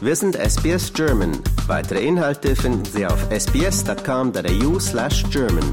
Wir sind SBS German. Weitere Inhalte finden Sie auf sbs.com.au slash German.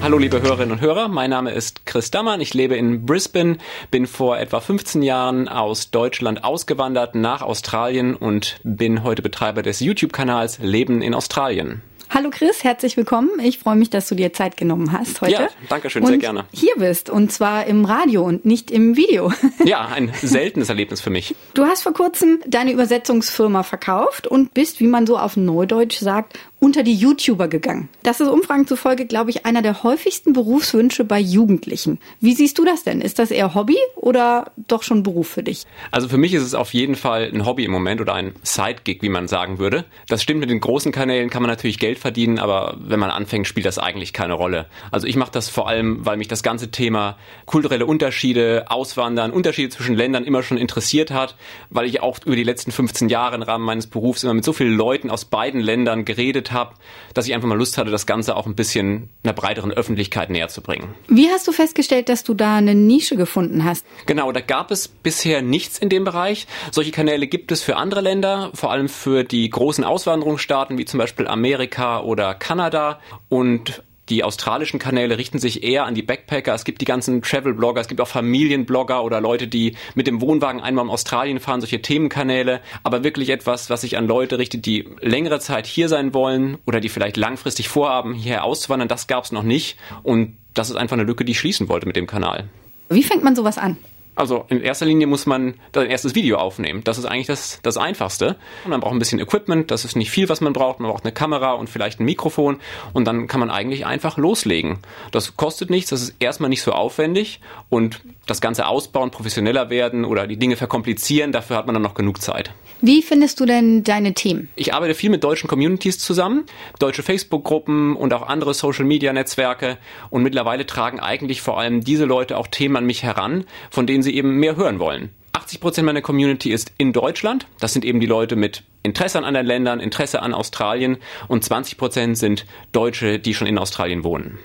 Hallo liebe Hörerinnen und Hörer, mein Name ist Chris Dammann, ich lebe in Brisbane, bin vor etwa 15 Jahren aus Deutschland ausgewandert nach Australien und bin heute Betreiber des YouTube-Kanals Leben in Australien. Hallo Chris, herzlich willkommen. Ich freue mich, dass du dir Zeit genommen hast heute. Ja, danke schön, sehr gerne. Hier bist und zwar im Radio und nicht im Video. Ja, ein seltenes Erlebnis für mich. Du hast vor kurzem deine Übersetzungsfirma verkauft und bist, wie man so auf Neudeutsch sagt, unter die YouTuber gegangen. Das ist Umfragen zufolge, glaube ich, einer der häufigsten Berufswünsche bei Jugendlichen. Wie siehst du das denn? Ist das eher Hobby oder doch schon Beruf für dich? Also für mich ist es auf jeden Fall ein Hobby im Moment oder ein Sidegig, wie man sagen würde. Das stimmt, mit den großen Kanälen kann man natürlich Geld verdienen, aber wenn man anfängt, spielt das eigentlich keine Rolle. Also ich mache das vor allem, weil mich das ganze Thema kulturelle Unterschiede, Auswandern, Unterschiede zwischen Ländern immer schon interessiert hat, weil ich auch über die letzten 15 Jahre im Rahmen meines Berufs immer mit so vielen Leuten aus beiden Ländern geredet habe, dass ich einfach mal Lust hatte, das Ganze auch ein bisschen einer breiteren Öffentlichkeit näher zu bringen. Wie hast du festgestellt, dass du da eine Nische gefunden hast? Genau, da gab es bisher nichts in dem Bereich. Solche Kanäle gibt es für andere Länder, vor allem für die großen Auswanderungsstaaten wie zum Beispiel Amerika oder Kanada. Und die australischen Kanäle richten sich eher an die Backpacker. Es gibt die ganzen Travel-Blogger, es gibt auch Familienblogger oder Leute, die mit dem Wohnwagen einmal in Australien fahren, solche Themenkanäle. Aber wirklich etwas, was sich an Leute richtet, die längere Zeit hier sein wollen oder die vielleicht langfristig vorhaben, hierher auszuwandern, das gab es noch nicht. Und das ist einfach eine Lücke, die ich schließen wollte mit dem Kanal. Wie fängt man sowas an? Also in erster Linie muss man ein erstes Video aufnehmen. Das ist eigentlich das, das Einfachste. Und man braucht ein bisschen Equipment, das ist nicht viel, was man braucht. Man braucht eine Kamera und vielleicht ein Mikrofon und dann kann man eigentlich einfach loslegen. Das kostet nichts, das ist erstmal nicht so aufwendig und das Ganze ausbauen, professioneller werden oder die Dinge verkomplizieren, dafür hat man dann noch genug Zeit. Wie findest du denn deine Themen? Ich arbeite viel mit deutschen Communities zusammen, deutsche Facebook-Gruppen und auch andere Social-Media-Netzwerke und mittlerweile tragen eigentlich vor allem diese Leute auch Themen an mich heran, von denen sie eben mehr hören wollen. 80 Prozent meiner Community ist in Deutschland. Das sind eben die Leute mit Interesse an anderen Ländern, Interesse an Australien und 20 Prozent sind Deutsche, die schon in Australien wohnen.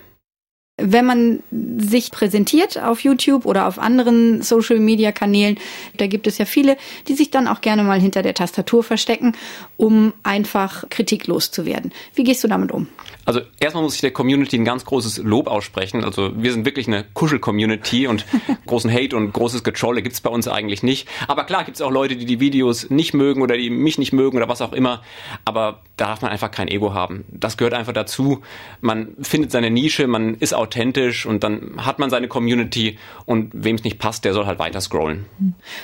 Wenn man sich präsentiert auf YouTube oder auf anderen Social-Media-Kanälen, da gibt es ja viele, die sich dann auch gerne mal hinter der Tastatur verstecken, um einfach kritiklos zu werden. Wie gehst du damit um? Also erstmal muss ich der Community ein ganz großes Lob aussprechen. Also wir sind wirklich eine Kuschel-Community und großen Hate und großes Getrolle gibt's bei uns eigentlich nicht. Aber klar gibt's auch Leute, die die Videos nicht mögen oder die mich nicht mögen oder was auch immer. Aber da darf man einfach kein Ego haben. Das gehört einfach dazu. Man findet seine Nische, man ist authentisch und dann hat man seine Community und wem es nicht passt, der soll halt weiter scrollen.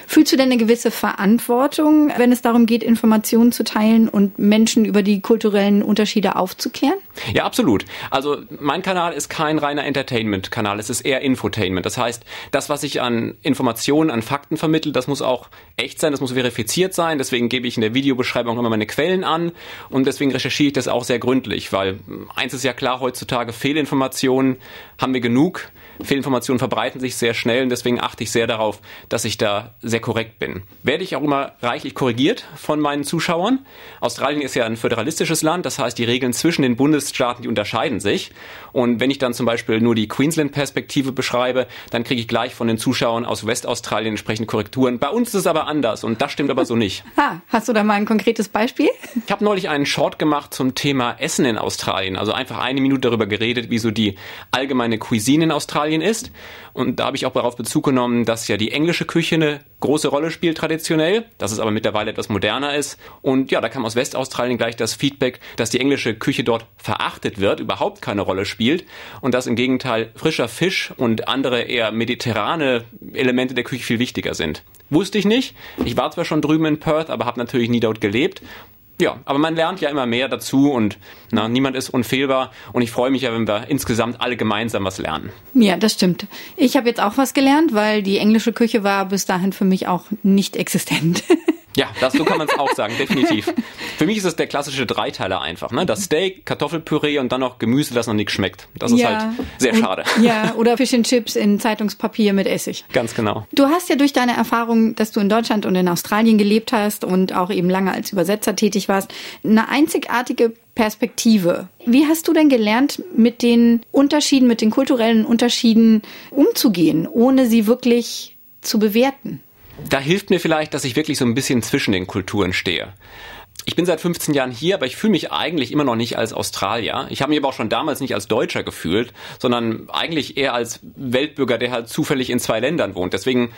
Fühlst du denn eine gewisse Verantwortung, wenn es darum geht, Informationen zu teilen und Menschen über die kulturellen Unterschiede aufzuklären? Ja, absolut. Also mein Kanal ist kein reiner Entertainment-Kanal, es ist eher Infotainment. Das heißt, das, was ich an Informationen, an Fakten vermittle, das muss auch echt sein, das muss verifiziert sein. Deswegen gebe ich in der Videobeschreibung immer meine Quellen an und deswegen recherchiere ich das auch sehr gründlich, weil eins ist ja klar, heutzutage Fehlinformationen haben wir genug. Fehlinformationen verbreiten sich sehr schnell und deswegen achte ich sehr darauf, dass ich da sehr korrekt bin. Werde ich auch immer reichlich korrigiert von meinen Zuschauern. Australien ist ja ein föderalistisches Land, das heißt, die Regeln zwischen den Bundesstaaten, die unterscheiden sich. Und wenn ich dann zum Beispiel nur die Queensland-Perspektive beschreibe, dann kriege ich gleich von den Zuschauern aus Westaustralien entsprechende Korrekturen. Bei uns ist es aber anders und das stimmt aber so nicht. Ha, hast du da mal ein konkretes Beispiel? Ich habe neulich einen Short gemacht zum Thema Essen in Australien. Also einfach eine Minute darüber geredet, wie so die allgemeine Cuisine in Australien ist. Und da habe ich auch darauf Bezug genommen, dass ja die englische Küche eine große Rolle spielt traditionell, dass es aber mittlerweile etwas moderner ist. Und ja, da kam aus Westaustralien gleich das Feedback, dass die englische Küche dort verachtet wird, überhaupt keine Rolle spielt und dass im Gegenteil frischer Fisch und andere eher mediterrane Elemente der Küche viel wichtiger sind. Wusste ich nicht. Ich war zwar schon drüben in Perth, aber habe natürlich nie dort gelebt ja, aber man lernt ja immer mehr dazu und na, niemand ist unfehlbar und ich freue mich ja, wenn wir insgesamt alle gemeinsam was lernen. Ja, das stimmt. Ich habe jetzt auch was gelernt, weil die englische Küche war bis dahin für mich auch nicht existent. Ja, das, so kann man es auch sagen, definitiv. Für mich ist es der klassische Dreiteiler einfach. Ne? Das Steak, Kartoffelpüree und dann noch Gemüse, das noch nicht schmeckt. Das ist ja. halt sehr schade. Ja, oder Fish and Chips in Zeitungspapier mit Essig. Ganz genau. Du hast ja durch deine Erfahrung, dass du in Deutschland und in Australien gelebt hast und auch eben lange als Übersetzer tätig warst, eine einzigartige Perspektive. Wie hast du denn gelernt, mit den Unterschieden, mit den kulturellen Unterschieden umzugehen, ohne sie wirklich zu bewerten? Da hilft mir vielleicht, dass ich wirklich so ein bisschen zwischen den Kulturen stehe. Ich bin seit 15 Jahren hier, aber ich fühle mich eigentlich immer noch nicht als Australier. Ich habe mich aber auch schon damals nicht als Deutscher gefühlt, sondern eigentlich eher als Weltbürger, der halt zufällig in zwei Ländern wohnt. Deswegen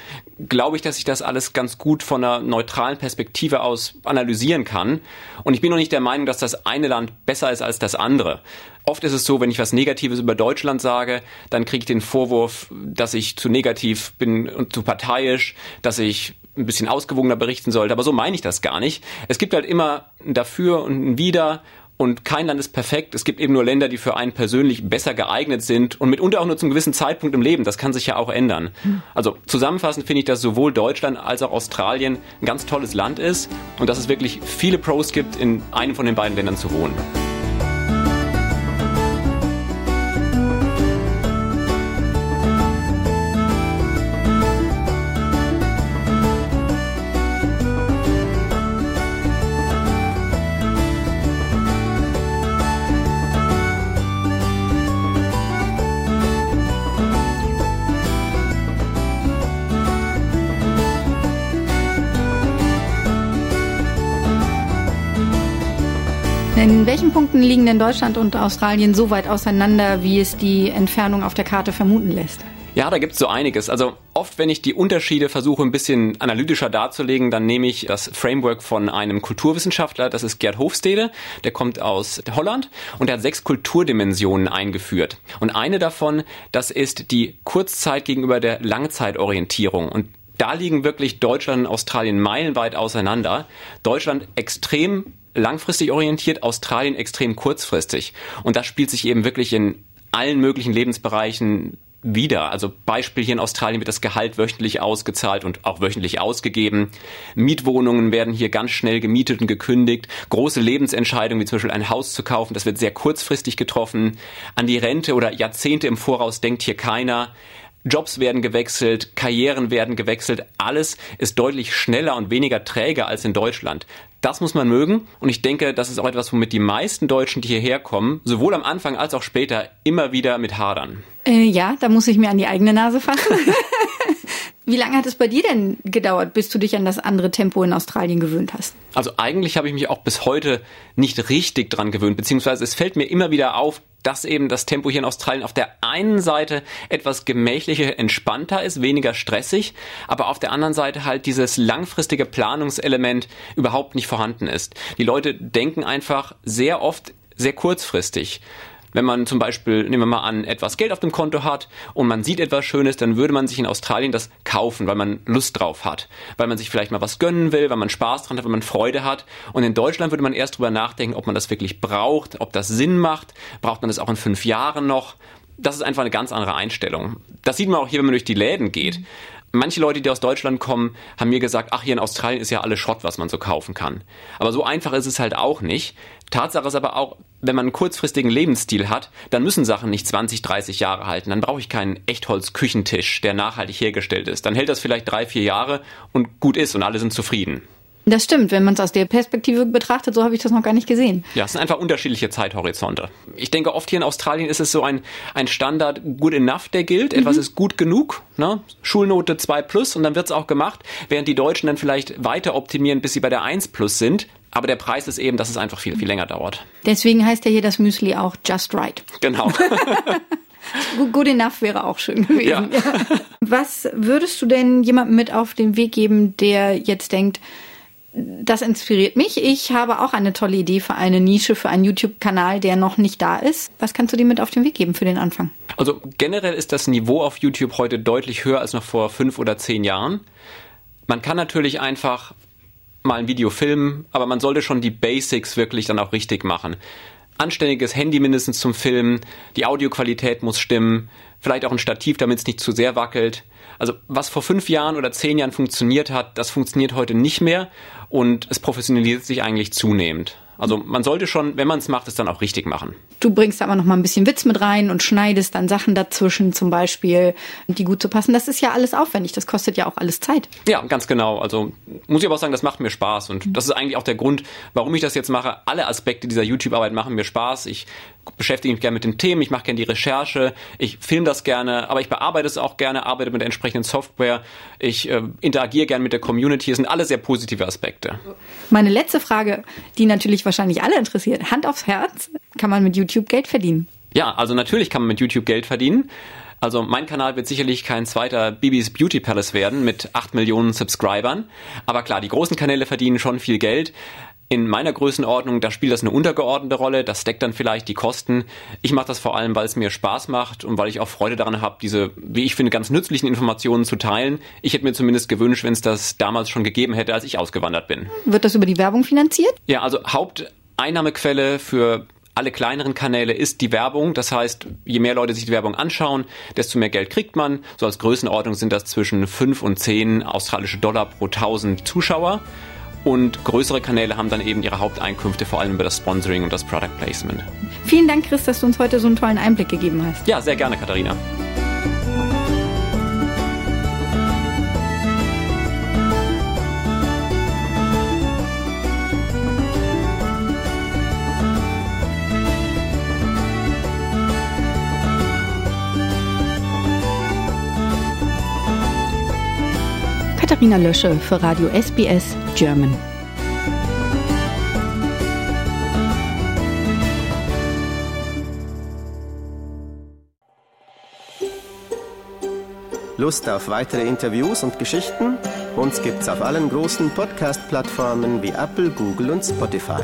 glaube ich, dass ich das alles ganz gut von einer neutralen Perspektive aus analysieren kann. Und ich bin noch nicht der Meinung, dass das eine Land besser ist als das andere. Oft ist es so, wenn ich was Negatives über Deutschland sage, dann kriege ich den Vorwurf, dass ich zu negativ bin und zu parteiisch, dass ich ein bisschen ausgewogener berichten sollte. Aber so meine ich das gar nicht. Es gibt halt immer ein Dafür und ein Wider und kein Land ist perfekt. Es gibt eben nur Länder, die für einen persönlich besser geeignet sind und mitunter auch nur zum gewissen Zeitpunkt im Leben. Das kann sich ja auch ändern. Also zusammenfassend finde ich, dass sowohl Deutschland als auch Australien ein ganz tolles Land ist und dass es wirklich viele Pros gibt, in einem von den beiden Ländern zu wohnen. In welchen Punkten liegen denn Deutschland und Australien so weit auseinander, wie es die Entfernung auf der Karte vermuten lässt? Ja, da gibt's so einiges. Also oft, wenn ich die Unterschiede versuche, ein bisschen analytischer darzulegen, dann nehme ich das Framework von einem Kulturwissenschaftler, das ist Gerd Hofstede, der kommt aus Holland und der hat sechs Kulturdimensionen eingeführt. Und eine davon, das ist die Kurzzeit gegenüber der Langzeitorientierung. Und da liegen wirklich Deutschland und Australien meilenweit auseinander. Deutschland extrem langfristig orientiert, Australien extrem kurzfristig. Und das spielt sich eben wirklich in allen möglichen Lebensbereichen wieder. Also Beispiel hier in Australien wird das Gehalt wöchentlich ausgezahlt und auch wöchentlich ausgegeben. Mietwohnungen werden hier ganz schnell gemietet und gekündigt. Große Lebensentscheidungen, wie zum Beispiel ein Haus zu kaufen, das wird sehr kurzfristig getroffen. An die Rente oder Jahrzehnte im Voraus denkt hier keiner. Jobs werden gewechselt, Karrieren werden gewechselt, alles ist deutlich schneller und weniger träge als in Deutschland. Das muss man mögen und ich denke, das ist auch etwas, womit die meisten Deutschen, die hierher kommen, sowohl am Anfang als auch später immer wieder mit hadern. Äh, ja, da muss ich mir an die eigene Nase fassen. Wie lange hat es bei dir denn gedauert, bis du dich an das andere Tempo in Australien gewöhnt hast? Also eigentlich habe ich mich auch bis heute nicht richtig dran gewöhnt, beziehungsweise es fällt mir immer wieder auf, dass eben das Tempo hier in Australien auf der einen Seite etwas gemächlicher, entspannter ist, weniger stressig, aber auf der anderen Seite halt dieses langfristige Planungselement überhaupt nicht vorhanden ist. Die Leute denken einfach sehr oft sehr kurzfristig. Wenn man zum Beispiel, nehmen wir mal an, etwas Geld auf dem Konto hat und man sieht etwas Schönes, dann würde man sich in Australien das kaufen, weil man Lust drauf hat. Weil man sich vielleicht mal was gönnen will, weil man Spaß dran hat, weil man Freude hat. Und in Deutschland würde man erst drüber nachdenken, ob man das wirklich braucht, ob das Sinn macht. Braucht man das auch in fünf Jahren noch? Das ist einfach eine ganz andere Einstellung. Das sieht man auch hier, wenn man durch die Läden geht. Manche Leute, die aus Deutschland kommen, haben mir gesagt, ach, hier in Australien ist ja alles Schrott, was man so kaufen kann. Aber so einfach ist es halt auch nicht. Tatsache ist aber auch, wenn man einen kurzfristigen Lebensstil hat, dann müssen Sachen nicht 20, 30 Jahre halten. Dann brauche ich keinen Echtholz-Küchentisch, der nachhaltig hergestellt ist. Dann hält das vielleicht drei, vier Jahre und gut ist und alle sind zufrieden. Das stimmt, wenn man es aus der Perspektive betrachtet, so habe ich das noch gar nicht gesehen. Ja, es sind einfach unterschiedliche Zeithorizonte. Ich denke, oft hier in Australien ist es so ein, ein Standard good enough, der gilt. Etwas mhm. ist gut genug, ne? Schulnote 2 plus und dann wird es auch gemacht, während die Deutschen dann vielleicht weiter optimieren, bis sie bei der 1 plus sind. Aber der Preis ist eben, dass es einfach viel, viel länger dauert. Deswegen heißt ja hier das Müsli auch Just Right. Genau. Good enough wäre auch schön gewesen. Ja. Ja. Was würdest du denn jemandem mit auf den Weg geben, der jetzt denkt, das inspiriert mich. Ich habe auch eine tolle Idee für eine Nische, für einen YouTube-Kanal, der noch nicht da ist. Was kannst du dir mit auf den Weg geben für den Anfang? Also generell ist das Niveau auf YouTube heute deutlich höher als noch vor fünf oder zehn Jahren. Man kann natürlich einfach mal ein Video filmen, aber man sollte schon die Basics wirklich dann auch richtig machen. anständiges Handy mindestens zum Filmen, die Audioqualität muss stimmen, vielleicht auch ein Stativ, damit es nicht zu sehr wackelt. Also was vor fünf Jahren oder zehn Jahren funktioniert hat, das funktioniert heute nicht mehr und es professionalisiert sich eigentlich zunehmend. Also man sollte schon, wenn man es macht, es dann auch richtig machen. Du bringst da aber noch mal ein bisschen Witz mit rein und schneidest dann Sachen dazwischen zum Beispiel, die gut zu passen. Das ist ja alles aufwendig. Das kostet ja auch alles Zeit. Ja, ganz genau. Also muss ich aber auch sagen, das macht mir Spaß und das ist eigentlich auch der Grund, warum ich das jetzt mache. Alle Aspekte dieser YouTube-Arbeit machen mir Spaß. Ich beschäftige mich gerne mit den Themen, ich mache gerne die Recherche, ich filme das gerne, aber ich bearbeite es auch gerne, arbeite mit der entsprechenden Software, ich äh, interagiere gerne mit der Community. Das sind alle sehr positive Aspekte. Meine letzte Frage, die natürlich wahrscheinlich alle interessiert. Hand aufs Herz, kann man mit YouTube Geld verdienen? Ja, also natürlich kann man mit YouTube Geld verdienen. Also mein Kanal wird sicherlich kein zweiter Bibis Beauty Palace werden mit 8 Millionen Subscribern. Aber klar, die großen Kanäle verdienen schon viel Geld. In meiner Größenordnung, da spielt das eine untergeordnete Rolle, das deckt dann vielleicht die Kosten. Ich mache das vor allem, weil es mir Spaß macht und weil ich auch Freude daran habe, diese, wie ich finde, ganz nützlichen Informationen zu teilen. Ich hätte mir zumindest gewünscht, wenn es das damals schon gegeben hätte, als ich ausgewandert bin. Wird das über die Werbung finanziert? Ja, also Haupteinnahmequelle für alle kleineren Kanäle ist die Werbung. Das heißt, je mehr Leute sich die Werbung anschauen, desto mehr Geld kriegt man. So als Größenordnung sind das zwischen 5 und 10 australische Dollar pro 1000 Zuschauer. Und größere Kanäle haben dann eben ihre Haupteinkünfte vor allem über das Sponsoring und das Product Placement. Vielen Dank, Chris, dass du uns heute so einen tollen Einblick gegeben hast. Ja, sehr gerne, Katharina. Katharina Lösche für Radio SBS German. Lust auf weitere Interviews und Geschichten? Uns gibt's auf allen großen Podcast-Plattformen wie Apple, Google und Spotify.